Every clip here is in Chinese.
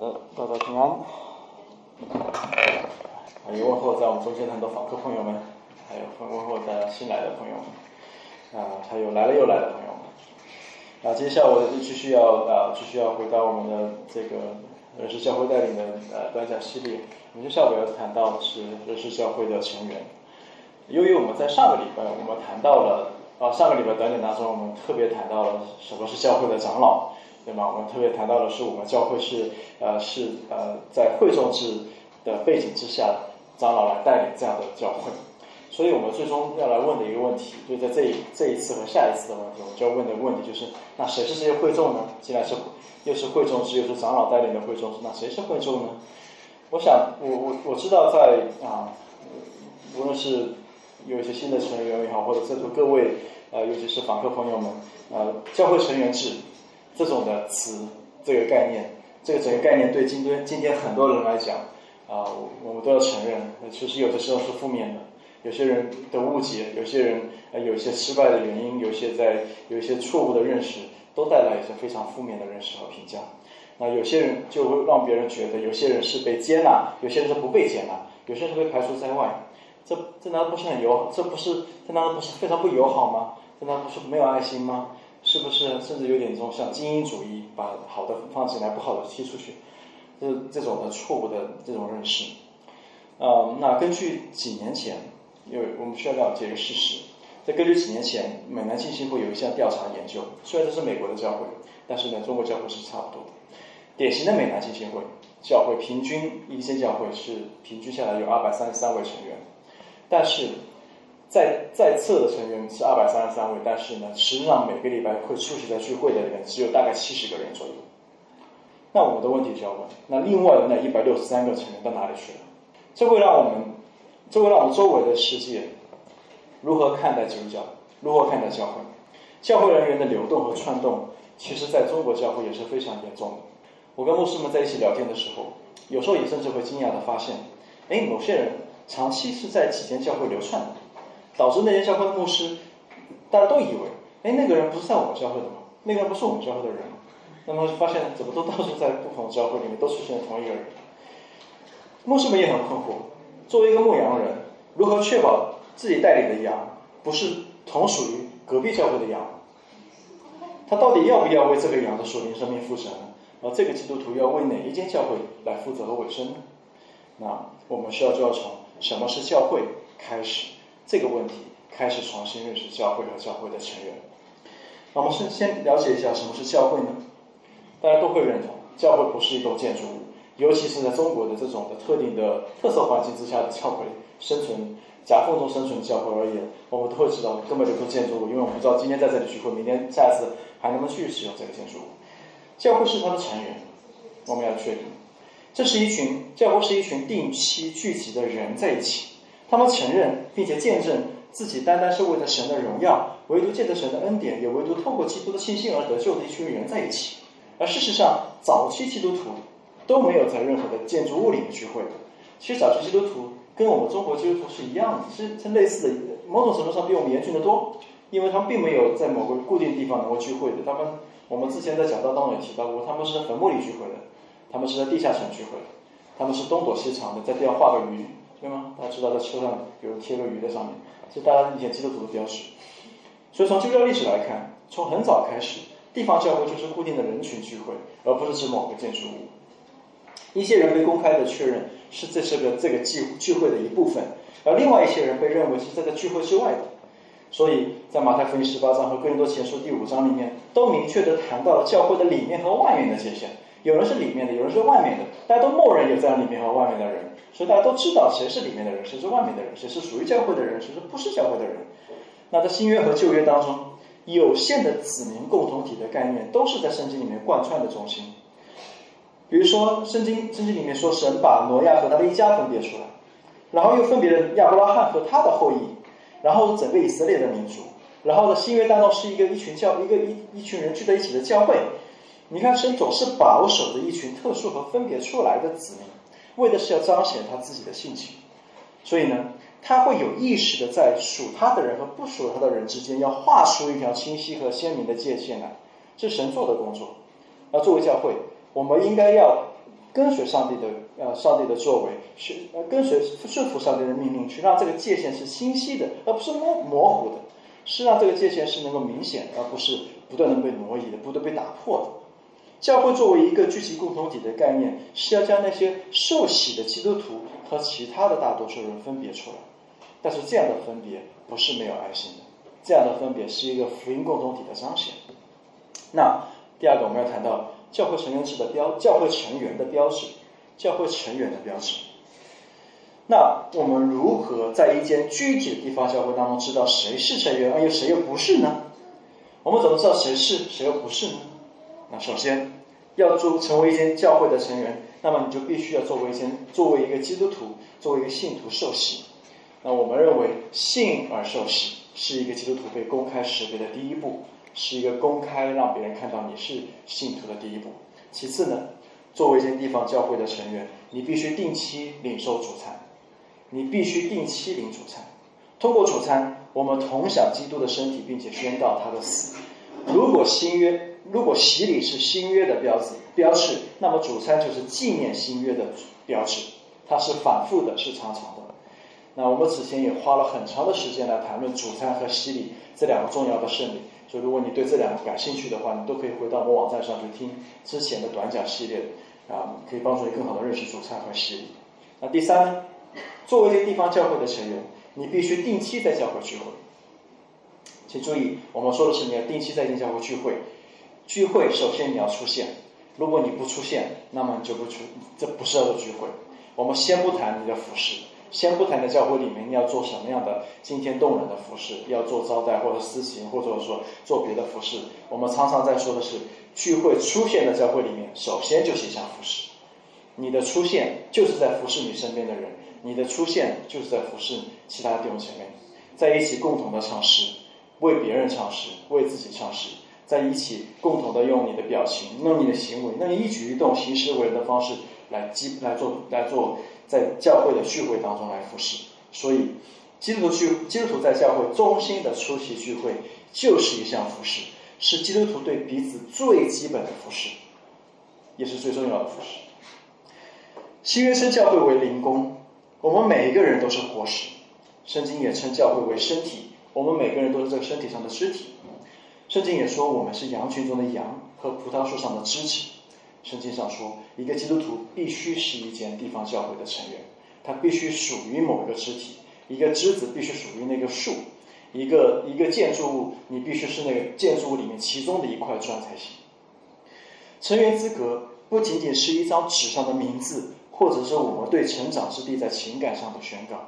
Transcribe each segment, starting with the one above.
好的，大家平安。也问候在我们中间的很多访客朋友们，还有问候在新来的朋友们，啊，还有来了又来的朋友们。啊，接下来我继续要啊，继续要回到我们的这个人事教会带领的呃短讲系列。我们接下来要谈到的是人事教会的成员。由于我们在上个礼拜我们谈到了啊，上个礼拜短讲当中我们特别谈到了什么是教会的长老。对吗？我们特别谈到的是，我们教会是呃是呃在会众制的背景之下，长老来带领这样的教会。所以我们最终要来问的一个问题，就在这一这一次和下一次的问题，我们就要问的问题就是：那谁是这些会众呢？既然是又是会众制，又是长老带领的会众制，那谁是会众呢？我想，我我我知道，在啊，无论是有一些新的成员也好，或者在座各位呃，尤其是访客朋友们，呃，教会成员制。这种的词，这个概念，这个整个概念对今天今天很多人来讲，啊，我们都要承认，其实有的时候是负面的。有些人的误解，有些人呃有一些失败的原因，有些在有一些错误的认识，都带来一些非常负面的认识和评价。那有些人就会让别人觉得，有些人是被接纳，有些人是不被接纳，有些人是被排除在外。这这难道不是很友？这不是这难道不是非常不友好吗？这难道不是没有爱心吗？是不是甚至有点这种像精英主义，把好的放进来，不好的踢出去，这这种的错误的这种认识。呃，那根据几年前，因为我们需要了解一个事实，在根据几年前美南浸信会有一项调查研究，虽然这是美国的教会，但是呢，中国教会是差不多的。典型的美南浸信会教会平均一些教会是平均下来有二百三十三位成员，但是。在在册的成员是二百三十三位，但是呢，实际上每个礼拜会出席在聚会的人只有大概七十个人左右。那我们的问题就要问：那另外的那一百六十三个成员到哪里去了？这会让我们，这会让我们周围的世界如何看待基督教？如何看待教会？教会人员的流动和串动，其实在中国教会也是非常严重的。我跟牧师们在一起聊天的时候，有时候也甚至会惊讶的发现：哎，某些人长期是在几间教会流窜的。导致那些教会的牧师，大家都以为，哎，那个人不是在我们教会的吗？那个人不是我们教会的人吗？那么发现怎么都到处在不同的教会里面都出现了同一个人。牧师们也很困惑，作为一个牧羊人，如何确保自己带领的羊不是同属于隔壁教会的羊？他到底要不要为这个羊的属灵生命负责呢？而这个基督徒要为哪一间教会来负责和委身呢？那我们需要就要从什么是教会开始。这个问题开始重新认识教会和教会的成员。那我们先先了解一下什么是教会呢？大家都会认同，教会不是一栋建筑物，尤其是在中国的这种的特定的特色环境之下的教会生存夹缝中生存的教会而言，我们都会知道根本就不是建筑物，因为我们不知道今天在这里聚会，明天下次还能不能继续使用这个建筑物。教会是它的成员，我们要确定，这是一群教会是一群定期聚集的人在一起。他们承认并且见证自己单单是为了神的荣耀，唯独借着神的恩典，也唯独透过基督的信心而得救的一群人在一起。而事实上，早期基督徒都没有在任何的建筑物里面聚会。其实，早期基督徒跟我们中国基督徒是一样的，是是类似的，某种程度上比我们严峻的多，因为他们并没有在某个固定地方能够聚会的。他们，我们之前在讲道当中也提到过，他们是在坟墓里聚会的，他们是在地下城聚会的，他们是东躲西藏的，在地上画个鱼。对吗？大家知道在车上，比如贴个鱼在上面，是大家以前基督徒的标识。所以从基督教历史来看，从很早开始，地方教会就是固定的人群聚会，而不是指某个建筑物。一些人被公开的确认是这是个这个聚聚会的一部分，而另外一些人被认为是在这聚会之外的。所以在马太福音十八章和哥林多前书第五章里面，都明确的谈到了教会的里面和外面的界限。有人是里面的，有人是外面的，大家都默认有这样里面和外面的人。所以大家都知道谁是里面的人，谁是外面的人，谁是属于教会的人，谁是不是教会的人。那在新约和旧约当中，有限的子民共同体的概念都是在圣经里面贯穿的中心。比如说，圣经圣经里面说，神把挪亚和他的一家分别出来，然后又分别了亚伯拉罕和他的后裔，然后整个以色列的民族，然后呢，新约当中是一个一群教一个一一群人聚在一起的教会。你看，神总是保守着一群特殊和分别出来的子民。为的是要彰显他自己的性情，所以呢，他会有意识的在属他的人和不属他的人之间要画出一条清晰和鲜明的界限来，这是神做的工作。而作为教会，我们应该要跟随上帝的呃上帝的作为，去呃跟随顺服上帝的命令，去让这个界限是清晰的，而不是模模糊的，是让这个界限是能够明显，而不是不断的被挪移的，不断被打破的。教会作为一个聚集共同体的概念，是要将那些受洗的基督徒和其他的大多数人分别出来。但是这样的分别不是没有爱心的，这样的分别是一个福音共同体的彰显。那第二个我们要谈到教会成员制的标，教会成员的标志，教会成员的标志。那我们如何在一间具体的地方教会当中知道谁是成员，而又谁又不是呢？我们怎么知道谁是谁又不是呢？那首先要做成为一间教会的成员，那么你就必须要作为一间作为一个基督徒，作为一个信徒受洗。那我们认为信而受洗是一个基督徒被公开识别的第一步。是一个公开让别人看到你是信徒的第一步。其次呢，作为一间地方教会的成员，你必须定期领受主餐，你必须定期领主餐。通过主餐，我们同享基督的身体，并且宣告他的死。如果新约，如果洗礼是新约的标志标志，那么主餐就是纪念新约的标志，它是反复的，是长长的。那我们此前也花了很长的时间来谈论主餐和洗礼这两个重要的圣礼。所以，如果你对这两个感兴趣的话，你都可以回到我们网站上去听之前的短讲系列，啊，可以帮助你更好的认识主餐和洗礼。那第三，作为一个地方教会的成员，你必须定期在教会聚会。请注意，我们说的是你要定期在教会聚会。聚会首先你要出现，如果你不出现，那么你就不出，这不是叫做聚会。我们先不谈你的服饰。先不谈在教会里面你要做什么样的惊天动人的服饰，要做招待或者私情，或者说做别的服饰。我们常常在说的是，聚会出现在教会里面，首先就是一项服饰。你的出现就是在服侍你身边的人，你的出现就是在服侍其他弟兄姐妹，在一起共同的唱诗，为别人唱诗，为自己唱诗，在一起共同的用你的表情，用你的行为，那你一举一动行事为人的方式来基来做来做。在教会的聚会当中来服侍，所以基督徒聚基督徒在教会中心的出席聚会就是一项服侍，是基督徒对彼此最基本的服侍，也是最重要的服侍。新约称教会为灵宫，我们每一个人都是活石。圣经也称教会为身体，我们每个人都是这个身体上的肢体。圣经也说我们是羊群中的羊和葡萄树上的枝子。圣经上说，一个基督徒必须是一间地方教会的成员，他必须属于某个肢体，一个枝子必须属于那个树，一个一个建筑物，你必须是那个建筑物里面其中的一块砖才行。成员资格不仅仅是一张纸上的名字，或者是我们对成长之地在情感上的宣告，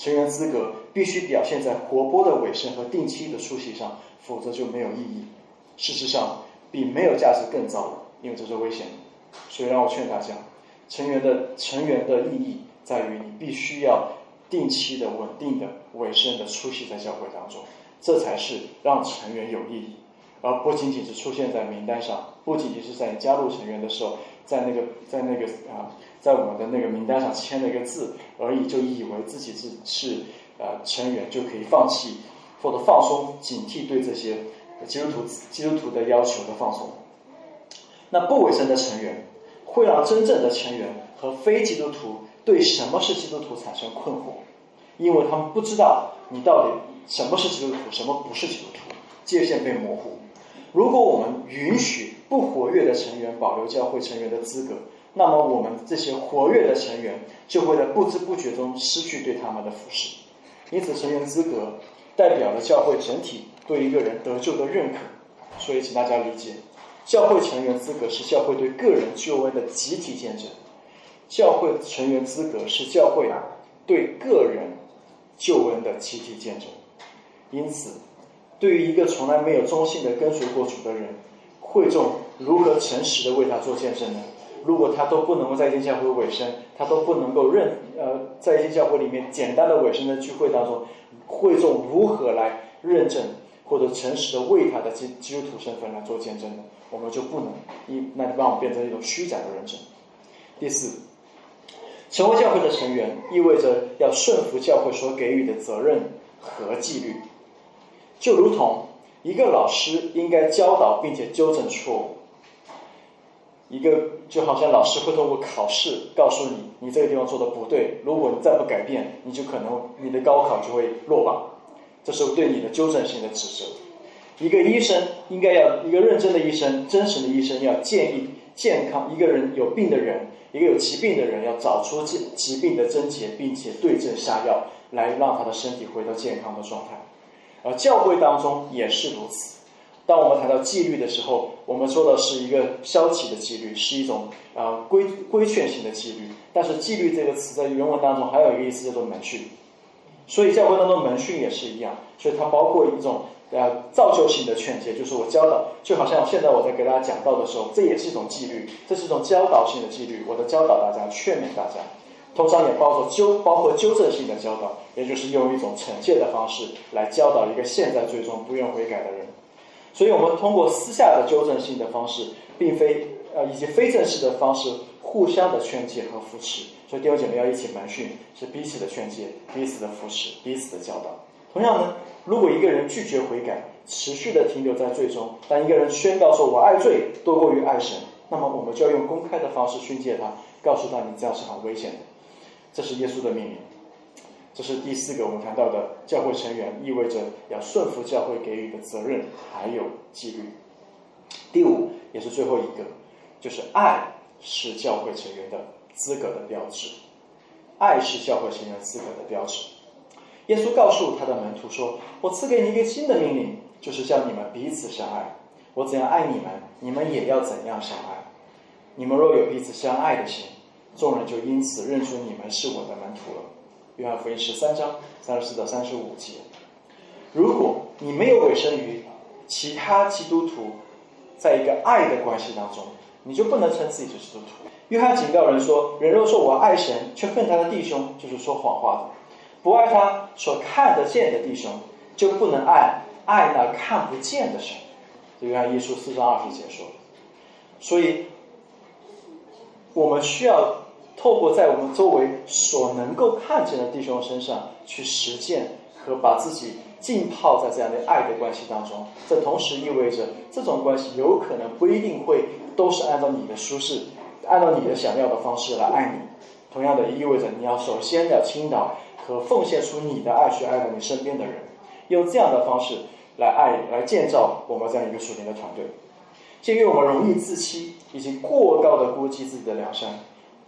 成员资格必须表现在活泼的尾声和定期的出席上，否则就没有意义。事实上，比没有价值更糟了。因为这是危险的，所以让我劝大家，成员的成员的意义在于你必须要定期的、稳定的、委身的出席在教会当中，这才是让成员有意义，而不仅仅是出现在名单上，不仅仅是在你加入成员的时候，在那个在那个啊，在我们的那个名单上签了一个字而已，就以为自己是是呃成员就可以放弃或者放松警惕对这些基督徒基督徒的要求的放松。那不委身的成员，会让真正的成员和非基督徒对什么是基督徒产生困惑，因为他们不知道你到底什么是基督徒，什么不是基督徒，界限被模糊。如果我们允许不活跃的成员保留教会成员的资格，那么我们这些活跃的成员就会在不知不觉中失去对他们的服侍。因此，成员资格代表了教会整体对一个人得救的认可。所以，请大家理解。教会成员资格是教会对个人救恩的集体见证，教会成员资格是教会对个人救恩的集体见证。因此，对于一个从来没有忠心的跟随过主的人，会众如何诚实的为他做见证呢？如果他都不能够在一间教会委身，他都不能够认呃，在一间教会里面简单的委身的聚会当中，会众如何来认证或者诚实的为他的基基督徒身份来做见证呢？我们就不能一，那就把我们变成一种虚假的认证。第四，成为教会的成员，意味着要顺服教会所给予的责任和纪律，就如同一个老师应该教导并且纠正错误。一个就好像老师会通过考试告诉你，你这个地方做的不对，如果你再不改变，你就可能你的高考就会落榜，这是对你的纠正性的指责。一个医生应该要一个认真的医生，真实的医生要建议健康一个人有病的人，一个有疾病的人要找出疾疾病的症结，并且对症下药，来让他的身体回到健康的状态。而教会当中也是如此。当我们谈到纪律的时候，我们说的是一个消极的纪律，是一种啊规规劝性的纪律。但是纪律这个词在原文当中还有一个意思叫做门训，所以教会当中门训也是一样，所以它包括一种呃造就性的劝诫，就是我教导，就好像现在我在给大家讲道的时候，这也是一种纪律，这是一种教导性的纪律，我在教导大家，劝勉大家，通常也包括纠包括纠正性的教导，也就是用一种惩戒的方式来教导一个现在最终不愿悔改的人。所以我们通过私下的纠正性的方式，并非呃以及非正式的方式，互相的劝诫和扶持。所以弟兄姐妹要一起门训，是彼此的劝诫、彼此的扶持、彼此的教导。同样呢，如果一个人拒绝悔改，持续的停留在最终，当一个人宣告说我爱罪多过于爱神，那么我们就要用公开的方式训诫他，告诉他你这样是很危险的。这是耶稣的命令。这是第四个我们谈到的教会成员，意味着要顺服教会给予的责任，还有纪律。第五，也是最后一个，就是爱是教会成员的资格的标志。爱是教会成员资格的标志。耶稣告诉他的门徒说：“我赐给你一个新的命令，就是叫你们彼此相爱。我怎样爱你们，你们也要怎样相爱。你们若有彼此相爱的心，众人就因此认出你们是我的门徒了。”约翰福音十三章三十四到三十五节，如果你没有委身于其他基督徒，在一个爱的关系当中，你就不能称自己是基督徒。约翰警告人说：“人若说我爱神，却恨他的弟兄，就是说谎话的；不爱他所看得见的弟兄，就不能爱爱那看不见的神。”约翰一书四章二十节说。所以，我们需要。透过在我们周围所能够看见的弟兄身上去实践和把自己浸泡在这样的爱的关系当中，这同时意味着这种关系有可能不一定会都是按照你的舒适、按照你的想要的方式来爱你。同样的，意味着你要首先要倾倒和奉献出你的爱去爱到你身边的人，用这样的方式来爱、来建造我们这样一个属灵的团队。鉴于我们容易自欺以及过高的估计自己的良善。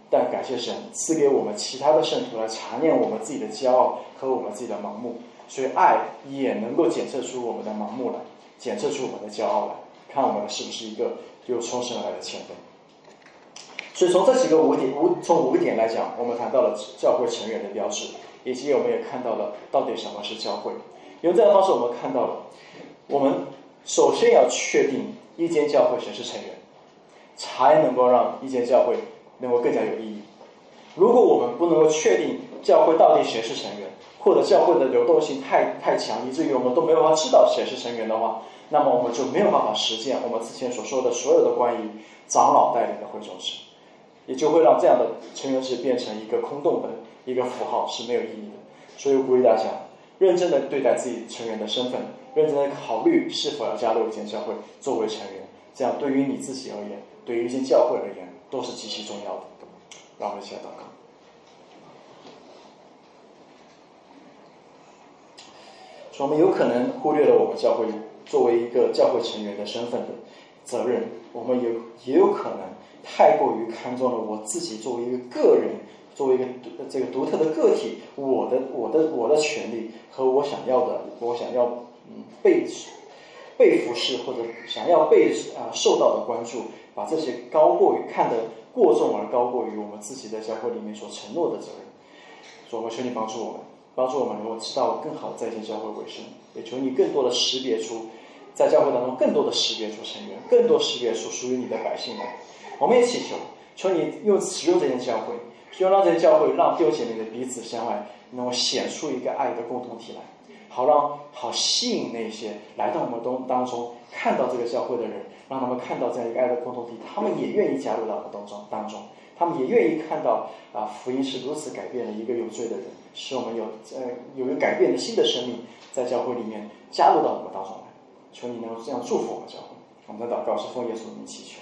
但感谢神赐给我们其他的圣徒来查验我们自己的骄傲和我们自己的盲目，所以爱也能够检测出我们的盲目来，检测出我们的骄傲来，看我们是不是一个有从神而来的前锋。所以从这几个五点五从五个点来讲，我们谈到了教会成员的标志，以及我们也看到了到底什么是教会。用这样的方式，我们看到了，我们首先要确定一间教会谁是成员，才能够让一间教会。能够更加有意义。如果我们不能够确定教会到底谁是成员，或者教会的流动性太太强，以至于我们都没有办法知道谁是成员的话，那么我们就没有办法实践我们之前所说的所有的关于长老带领的会众制，也就会让这样的成员制变成一个空洞的一个符号是没有意义的。所以，我鼓励大家认真的对待自己成员的身份，认真的考虑是否要加入一间教会作为成员。这样对于你自己而言，对于一间教会而言。都是极其重要的，让我们一起来祷告。说我们有可能忽略了我们教会作为一个教会成员的身份的责任，我们有也有可能太过于看重了我自己作为一个个人，作为一个这个独特的个体，我的我的我的权利和我想要的，我想要嗯被被服侍或者想要被啊受到的关注。把这些高过于看得过重而高过于我们自己在教会里面所承诺的责任，所以我求你帮助我们，帮助我们能够知道更好在一教会为生，也求你更多的识别出在教会当中更多的识别出成员，更多识别出属于你的百姓们。我们也祈求，求你用使用这些教会，希望让这些教会让弟兄姐妹的彼此相爱，能够显出一个爱的共同体来，好让好吸引那些来到我们当当中看到这个教会的人。让他们看到这样一个爱的共同体，他们也愿意加入到我们当中当中，他们也愿意看到啊，福音是如此改变了一个有罪的人，使我们有呃有一个改变的新的生命在教会里面加入到我们当中来。求你能够这样祝福我们教会，我们的祷告是奉耶稣名祈求。